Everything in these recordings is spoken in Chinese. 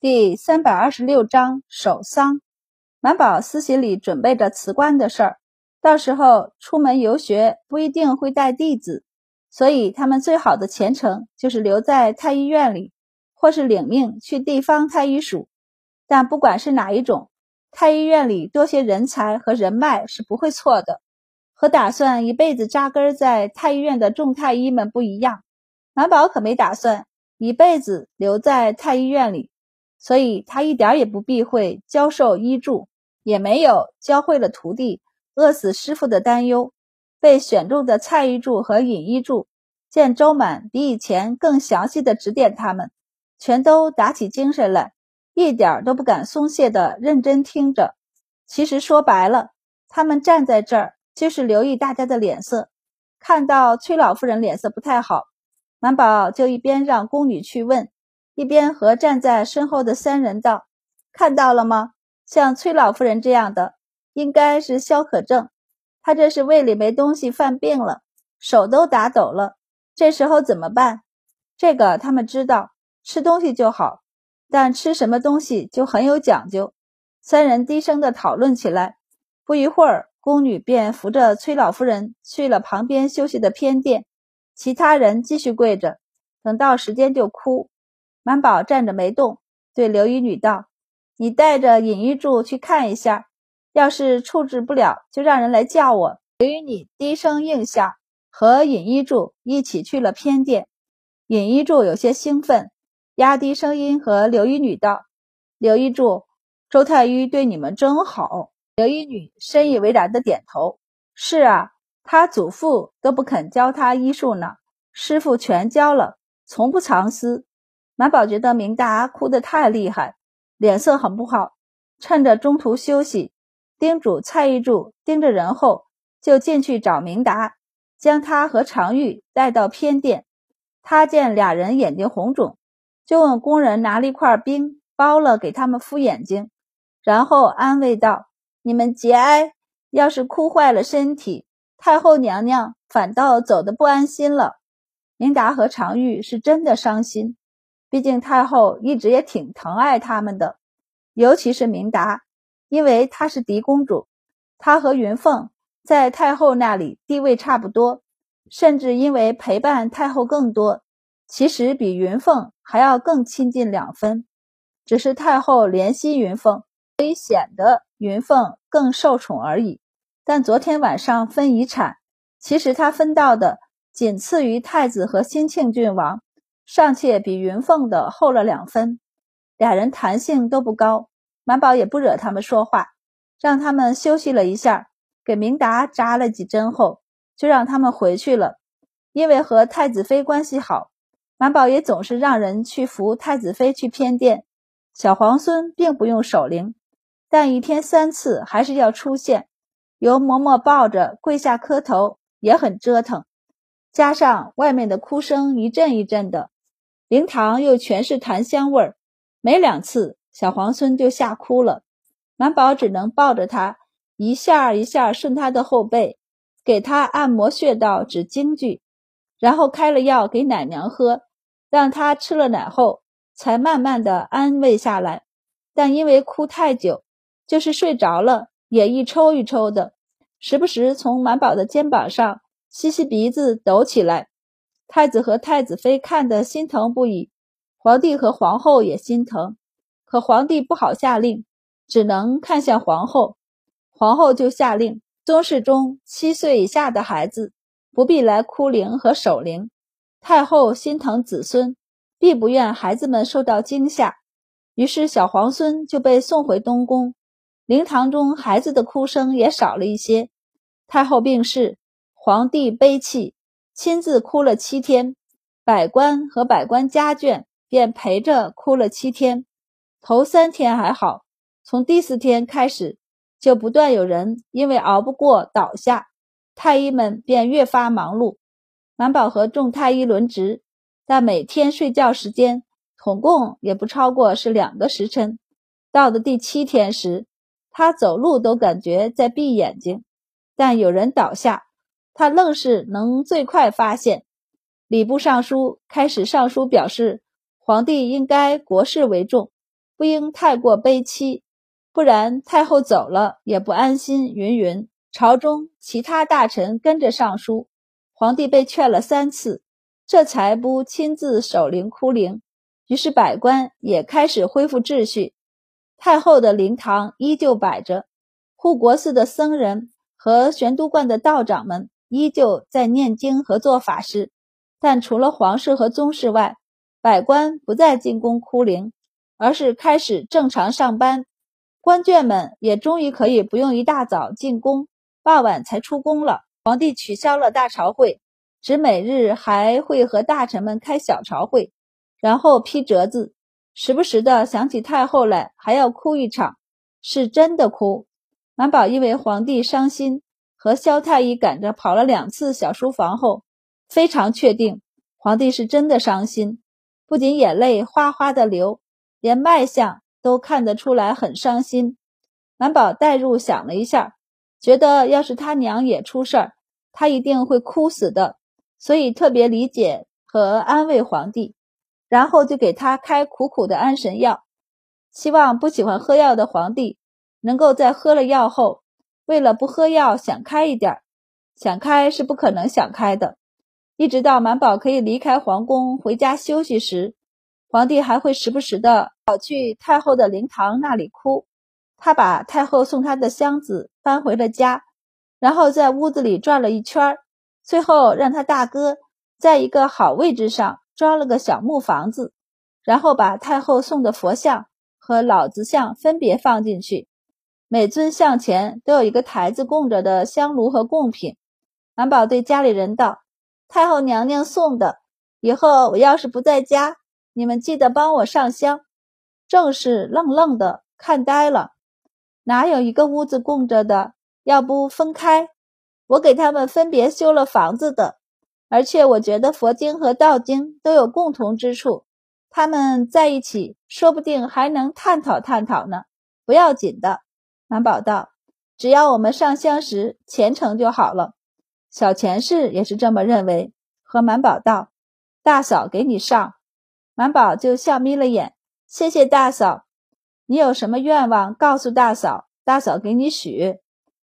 第三百二十六章守丧。满宝私心里准备着辞官的事儿，到时候出门游学不一定会带弟子，所以他们最好的前程就是留在太医院里，或是领命去地方太医署。但不管是哪一种，太医院里多些人才和人脉是不会错的。和打算一辈子扎根在太医院的众太医们不一样，满宝可没打算一辈子留在太医院里。所以他一点也不避讳教授医助，也没有教会了徒弟饿死师傅的担忧。被选中的蔡医助和尹医助见周满比以前更详细的指点他们，全都打起精神来，一点都不敢松懈的认真听着。其实说白了，他们站在这儿就是留意大家的脸色。看到崔老夫人脸色不太好，满宝就一边让宫女去问。一边和站在身后的三人道：“看到了吗？像崔老夫人这样的，应该是消渴症。她这是胃里没东西，犯病了，手都打抖了。这时候怎么办？这个他们知道，吃东西就好，但吃什么东西就很有讲究。”三人低声的讨论起来。不一会儿，宫女便扶着崔老夫人去了旁边休息的偏殿，其他人继续跪着，等到时间就哭。满宝站着没动，对刘一女道：“你带着尹一柱去看一下，要是处置不了，就让人来叫我。”刘一女低声应下，和尹一柱一起去了偏殿。尹一柱有些兴奋，压低声音和刘一女道：“刘一柱，周太医对你们真好。”刘一女深以为然的点头：“是啊，他祖父都不肯教他医术呢，师傅全教了，从不藏私。”马宝觉得明达哭得太厉害，脸色很不好。趁着中途休息，叮嘱蔡一柱盯着人后，就进去找明达，将他和常玉带到偏殿。他见俩人眼睛红肿，就问工人拿了一块冰包了给他们敷眼睛，然后安慰道：“你们节哀，要是哭坏了身体，太后娘娘反倒走得不安心了。”明达和常玉是真的伤心。毕竟太后一直也挺疼爱他们的，尤其是明达，因为她是嫡公主，她和云凤在太后那里地位差不多，甚至因为陪伴太后更多，其实比云凤还要更亲近两分。只是太后怜惜云凤，所以显得云凤更受宠而已。但昨天晚上分遗产，其实她分到的仅次于太子和兴庆郡王。尚且比云凤的厚了两分，俩人弹性都不高，满宝也不惹他们说话，让他们休息了一下，给明达扎了几针后，就让他们回去了。因为和太子妃关系好，满宝也总是让人去扶太子妃去偏殿。小皇孙并不用守灵，但一天三次还是要出现，由嬷嬷抱着跪下磕头，也很折腾。加上外面的哭声一阵一阵的。灵堂又全是檀香味儿，没两次小皇孙就吓哭了，满宝只能抱着他一下一下顺他的后背，给他按摩穴道指京剧，然后开了药给奶娘喝，让他吃了奶后才慢慢的安慰下来。但因为哭太久，就是睡着了也一抽一抽的，时不时从满宝的肩膀上吸吸鼻子抖起来。太子和太子妃看得心疼不已，皇帝和皇后也心疼，可皇帝不好下令，只能看向皇后。皇后就下令，宗室中七岁以下的孩子不必来哭灵和守灵。太后心疼子孙，必不愿孩子们受到惊吓，于是小皇孙就被送回东宫。灵堂中孩子的哭声也少了一些。太后病逝，皇帝悲泣。亲自哭了七天，百官和百官家眷便陪着哭了七天。头三天还好，从第四天开始，就不断有人因为熬不过倒下，太医们便越发忙碌。满宝和众太医轮值，但每天睡觉时间统共也不超过是两个时辰。到的第七天时，他走路都感觉在闭眼睛。但有人倒下。他愣是能最快发现，礼部尚书开始上书表示，皇帝应该国事为重，不应太过悲戚，不然太后走了也不安心。云云，朝中其他大臣跟着上书，皇帝被劝了三次，这才不亲自守灵哭灵。于是百官也开始恢复秩序，太后的灵堂依旧摆着，护国寺的僧人和玄都观的道长们依旧在念经和做法事，但除了皇室和宗室外，百官不再进宫哭灵。而是开始正常上班，官眷们也终于可以不用一大早进宫，傍晚才出宫了。皇帝取消了大朝会，只每日还会和大臣们开小朝会，然后批折子，时不时的想起太后来，还要哭一场，是真的哭。满宝因为皇帝伤心，和萧太医赶着跑了两次小书房后，非常确定皇帝是真的伤心，不仅眼泪哗哗的流。连脉象都看得出来很伤心，满宝代入想了一下，觉得要是他娘也出事儿，他一定会哭死的，所以特别理解和安慰皇帝，然后就给他开苦苦的安神药，希望不喜欢喝药的皇帝能够在喝了药后，为了不喝药想开一点，想开是不可能想开的，一直到满宝可以离开皇宫回家休息时。皇帝还会时不时的跑去太后的灵堂那里哭。他把太后送他的箱子搬回了家，然后在屋子里转了一圈，最后让他大哥在一个好位置上装了个小木房子，然后把太后送的佛像和老子像分别放进去。每尊像前都有一个台子供着的香炉和贡品。满宝对家里人道：“太后娘娘送的，以后我要是不在家。”你们记得帮我上香。正是愣愣的看呆了，哪有一个屋子供着的？要不分开？我给他们分别修了房子的，而且我觉得佛经和道经都有共同之处，他们在一起，说不定还能探讨探讨呢。不要紧的，满宝道，只要我们上香时虔诚就好了。小前世也是这么认为，和满宝道：“大嫂给你上。”满宝就笑眯了眼，谢谢大嫂。你有什么愿望，告诉大嫂，大嫂给你许。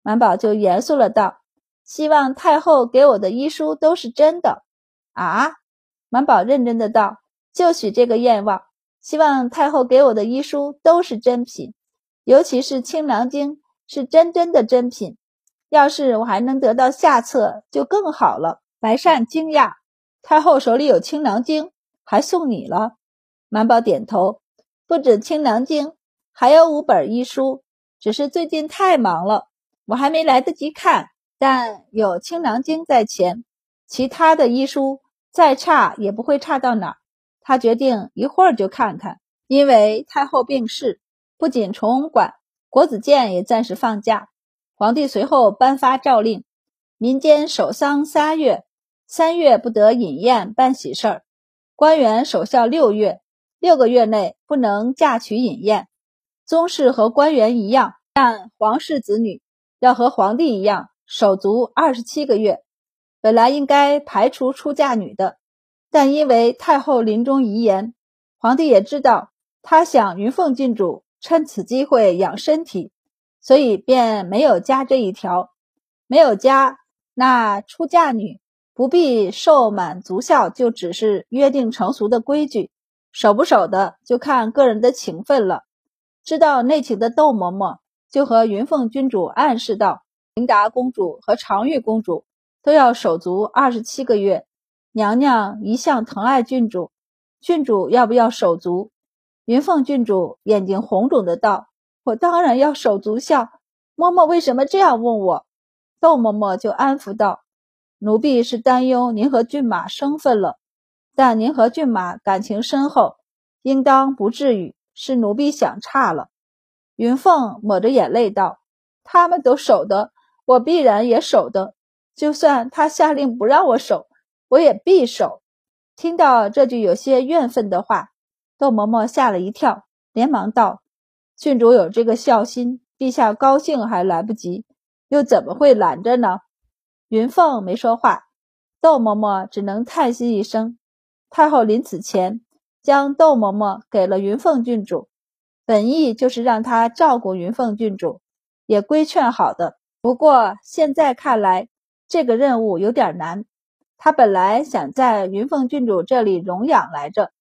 满宝就严肃了道：“希望太后给我的医书都是真的。”啊！满宝认真的道：“就许这个愿望，希望太后给我的医书都是真品，尤其是《清凉经》是真真的珍品。要是我还能得到下册，就更好了。”白善惊讶：“太后手里有《清凉经》？”还送你了，满宝点头。不止《清凉经》，还有五本医书，只是最近太忙了，我还没来得及看。但有《清凉经》在前，其他的医书再差也不会差到哪。他决定一会儿就看看。因为太后病逝，不仅崇文馆、国子监也暂时放假。皇帝随后颁发诏令，民间守丧三月，三月不得饮宴办喜事儿。官员守孝六月，六个月内不能嫁娶饮宴。宗室和官员一样，但皇室子女要和皇帝一样守足二十七个月。本来应该排除出嫁女的，但因为太后临终遗言，皇帝也知道他想云凤郡主趁此机会养身体，所以便没有加这一条。没有加，那出嫁女。不必受满足孝，就只是约定成俗的规矩，守不守的就看个人的情分了。知道内情的窦嬷嬷就和云凤君主暗示道：琳达公主和常玉公主都要守足二十七个月。娘娘一向疼爱郡主，郡主要不要守足？云凤郡主眼睛红肿的道：“我当然要守足孝。嬷嬷为什么这样问我？”窦嬷嬷就安抚道。奴婢是担忧您和骏马生分了，但您和骏马感情深厚，应当不至于是奴婢想差了。云凤抹着眼泪道：“他们都守的，我必然也守的。就算他下令不让我守，我也必守。”听到这句有些怨愤的话，窦嬷嬷吓了一跳，连忙道：“郡主有这个孝心，陛下高兴还来不及，又怎么会拦着呢？”云凤没说话，窦嬷嬷只能叹息一声。太后临死前，将窦嬷嬷给了云凤郡主，本意就是让她照顾云凤郡主，也规劝好的。不过现在看来，这个任务有点难。她本来想在云凤郡主这里容养来着。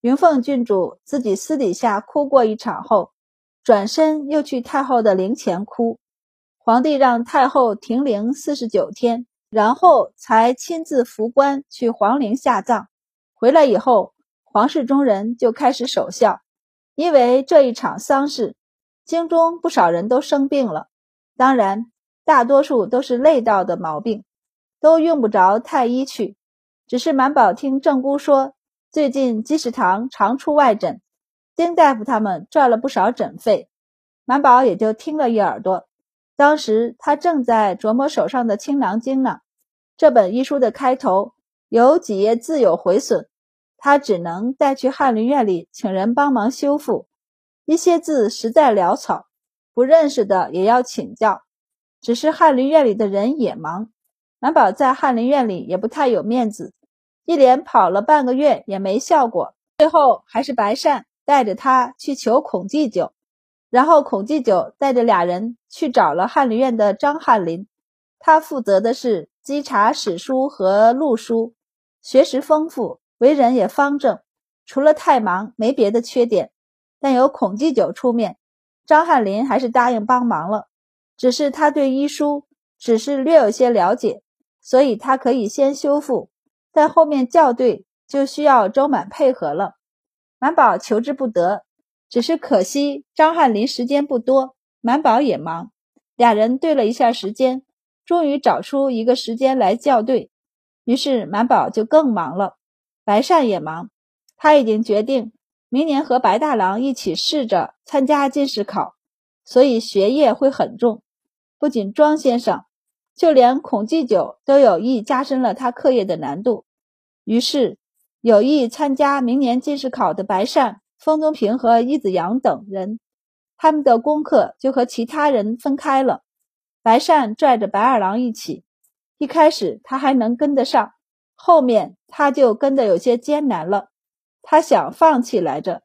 云凤郡主自己私底下哭过一场后，转身又去太后的灵前哭。皇帝让太后停灵四十九天，然后才亲自扶棺去皇陵下葬。回来以后，皇室中人就开始守孝，因为这一场丧事，京中不少人都生病了。当然，大多数都是累到的毛病，都用不着太医去。只是满宝听正姑说。最近积食堂常出外诊，丁大夫他们赚了不少诊费，满宝也就听了一耳朵。当时他正在琢磨手上的《青囊经》呢，这本医书的开头有几页字有毁损，他只能带去翰林院里请人帮忙修复。一些字实在潦草，不认识的也要请教。只是翰林院里的人也忙，满宝在翰林院里也不太有面子。一连跑了半个月也没效果，最后还是白善带着他去求孔祭酒，然后孔祭酒带着俩人去找了翰林院的张翰林，他负责的是稽查史书和录书，学识丰富，为人也方正，除了太忙没别的缺点。但由孔祭酒出面，张翰林还是答应帮忙了，只是他对医书只是略有些了解，所以他可以先修复。在后面校对就需要周满配合了，满宝求之不得，只是可惜张翰林时间不多，满宝也忙，俩人对了一下时间，终于找出一个时间来校对，于是满宝就更忙了。白善也忙，他已经决定明年和白大郎一起试着参加进士考，所以学业会很重。不仅庄先生，就连孔继久都有意加深了他课业的难度。于是，有意参加明年进士考的白善、封宗平和伊子阳等人，他们的功课就和其他人分开了。白善拽着白二郎一起，一开始他还能跟得上，后面他就跟得有些艰难了。他想放弃来着。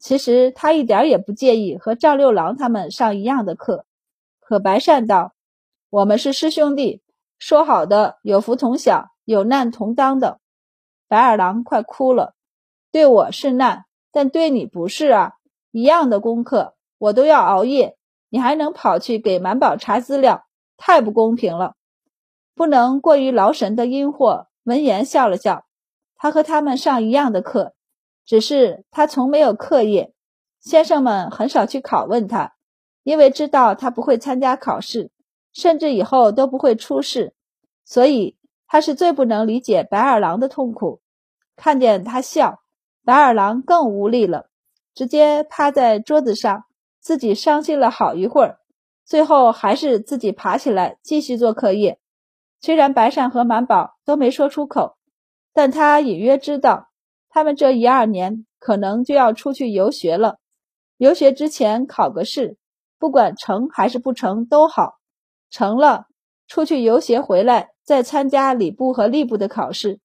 其实他一点也不介意和赵六郎他们上一样的课。可白善道：“我们是师兄弟，说好的有福同享，有难同当的。”白二郎快哭了，对我是难，但对你不是啊！一样的功课，我都要熬夜，你还能跑去给满宝查资料，太不公平了！不能过于劳神的阴货闻言笑了笑，他和他们上一样的课，只是他从没有课业，先生们很少去拷问他，因为知道他不会参加考试，甚至以后都不会出事，所以。他是最不能理解白二郎的痛苦，看见他笑，白二郎更无力了，直接趴在桌子上，自己伤心了好一会儿，最后还是自己爬起来继续做课业。虽然白善和满宝都没说出口，但他隐约知道，他们这一二年可能就要出去游学了。游学之前考个试，不管成还是不成都好，成了出去游学回来。再参加礼部和吏部的考试，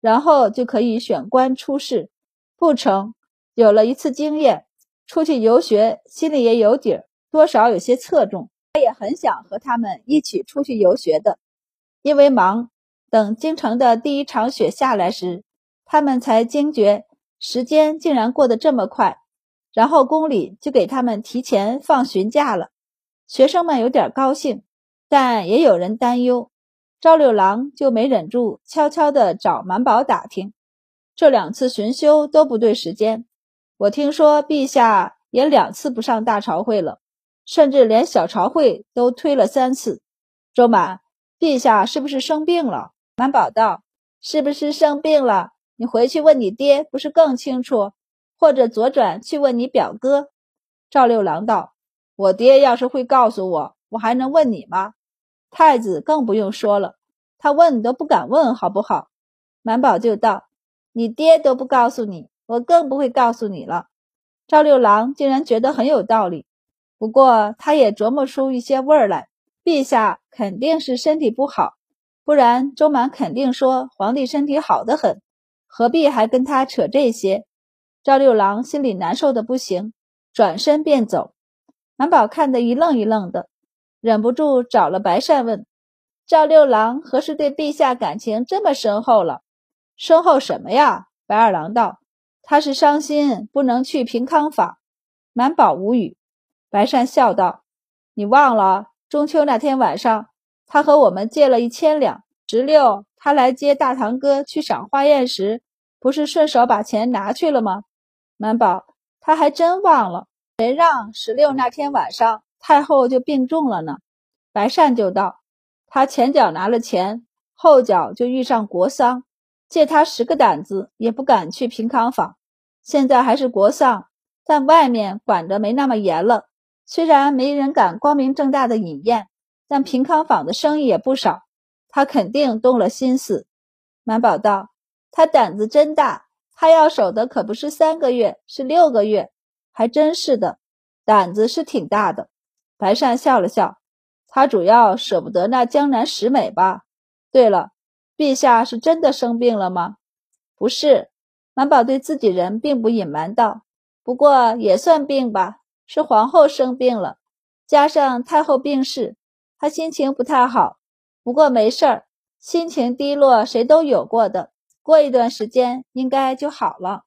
然后就可以选官出仕。不成，有了一次经验，出去游学，心里也有底儿，多少有些侧重。他也很想和他们一起出去游学的，因为忙。等京城的第一场雪下来时，他们才惊觉时间竟然过得这么快。然后宫里就给他们提前放旬假了，学生们有点高兴，但也有人担忧。赵六郎就没忍住，悄悄地找满宝打听，这两次巡修都不对时间。我听说陛下也两次不上大朝会了，甚至连小朝会都推了三次。周满，陛下是不是生病了？满宝道：“是不是生病了？你回去问你爹，不是更清楚？或者左转去问你表哥。”赵六郎道：“我爹要是会告诉我，我还能问你吗？”太子更不用说了，他问都不敢问，好不好？满宝就道：“你爹都不告诉你，我更不会告诉你了。”赵六郎竟然觉得很有道理，不过他也琢磨出一些味儿来。陛下肯定是身体不好，不然周满肯定说皇帝身体好得很，何必还跟他扯这些？赵六郎心里难受的不行，转身便走。满宝看得一愣一愣的，忍不住找了白善问：“赵六郎何时对陛下感情这么深厚了？深厚什么呀？”白二郎道：“他是伤心不能去平康坊。”满宝无语。白善笑道：“你忘了中秋那天晚上，他和我们借了一千两。十六他来接大堂哥去赏花宴时，不是顺手把钱拿去了吗？”满宝他还真忘了。谁让十六那天晚上太后就病重了呢？白善就道：“他前脚拿了钱，后脚就遇上国丧，借他十个胆子也不敢去平康坊。现在还是国丧，但外面管得没那么严了。虽然没人敢光明正大的饮宴，但平康坊的生意也不少。他肯定动了心思。”满宝道：“他胆子真大，他要守的可不是三个月，是六个月。”还真是的，胆子是挺大的。白善笑了笑，他主要舍不得那江南十美吧？对了，陛下是真的生病了吗？不是，满宝对自己人并不隐瞒道。不过也算病吧，是皇后生病了，加上太后病逝，他心情不太好。不过没事儿，心情低落谁都有过的，过一段时间应该就好了。